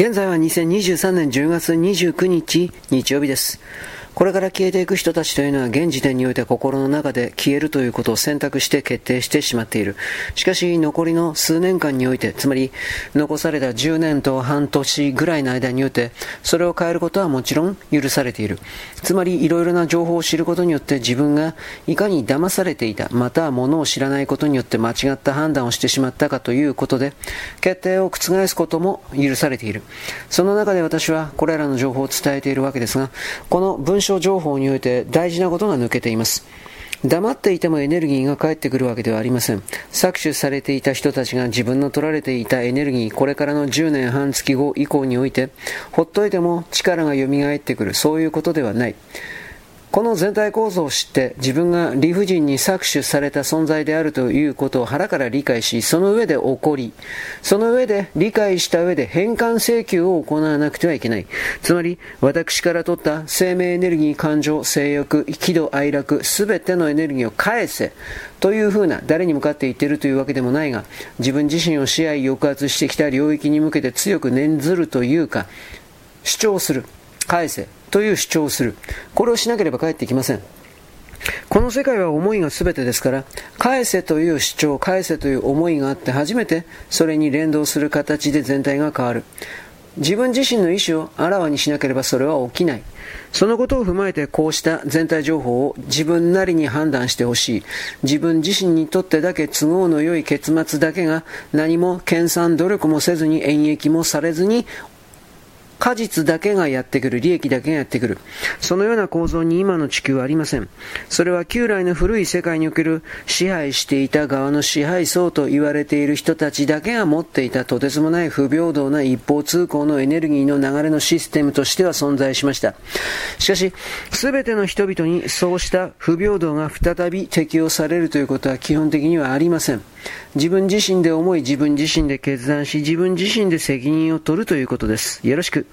現在は2023年10月29日日曜日です。これから消えていく人たちというのは現時点において心の中で消えるということを選択して決定してしまっている。しかし残りの数年間において、つまり残された10年と半年ぐらいの間において、それを変えることはもちろん許されている。つまりいろいろな情報を知ることによって自分がいかに騙されていた、または物を知らないことによって間違った判断をしてしまったかということで、決定を覆すことも許されている。その中で私はこれらの情報を伝えているわけですが、この文章情報において大事なことが抜けています。黙っていてもエネルギーが返ってくるわけではありません。搾取されていた人たちが自分の取られていたエネルギー、これからの10年半月後以降において、ほっといても力が蘇ってくる、そういうことではない。この全体構造を知って自分が理不尽に搾取された存在であるということを腹から理解し、その上で怒り、その上で理解した上で返還請求を行わなくてはいけない。つまり、私から取った生命エネルギー、感情、性欲、喜怒哀楽、すべてのエネルギーを返せ。というふうな、誰に向かって言っているというわけでもないが、自分自身を支配抑圧してきた領域に向けて強く念ずるというか、主張する。返せ。という主張をする。これをしなければ帰ってきません。この世界は思いが全てですから、返せという主張、返せという思いがあって初めてそれに連動する形で全体が変わる。自分自身の意思をあらわにしなければそれは起きない。そのことを踏まえてこうした全体情報を自分なりに判断してほしい。自分自身にとってだけ都合の良い結末だけが何も研鑽努力もせずに演繹もされずに果実だけがやってくる、利益だけがやってくる。そのような構造に今の地球はありません。それは旧来の古い世界における支配していた側の支配層と言われている人たちだけが持っていたとてつもない不平等な一方通行のエネルギーの流れのシステムとしては存在しました。しかし、すべての人々にそうした不平等が再び適用されるということは基本的にはありません。自分自身で思い、自分自身で決断し、自分自身で責任を取るということです。よろしく。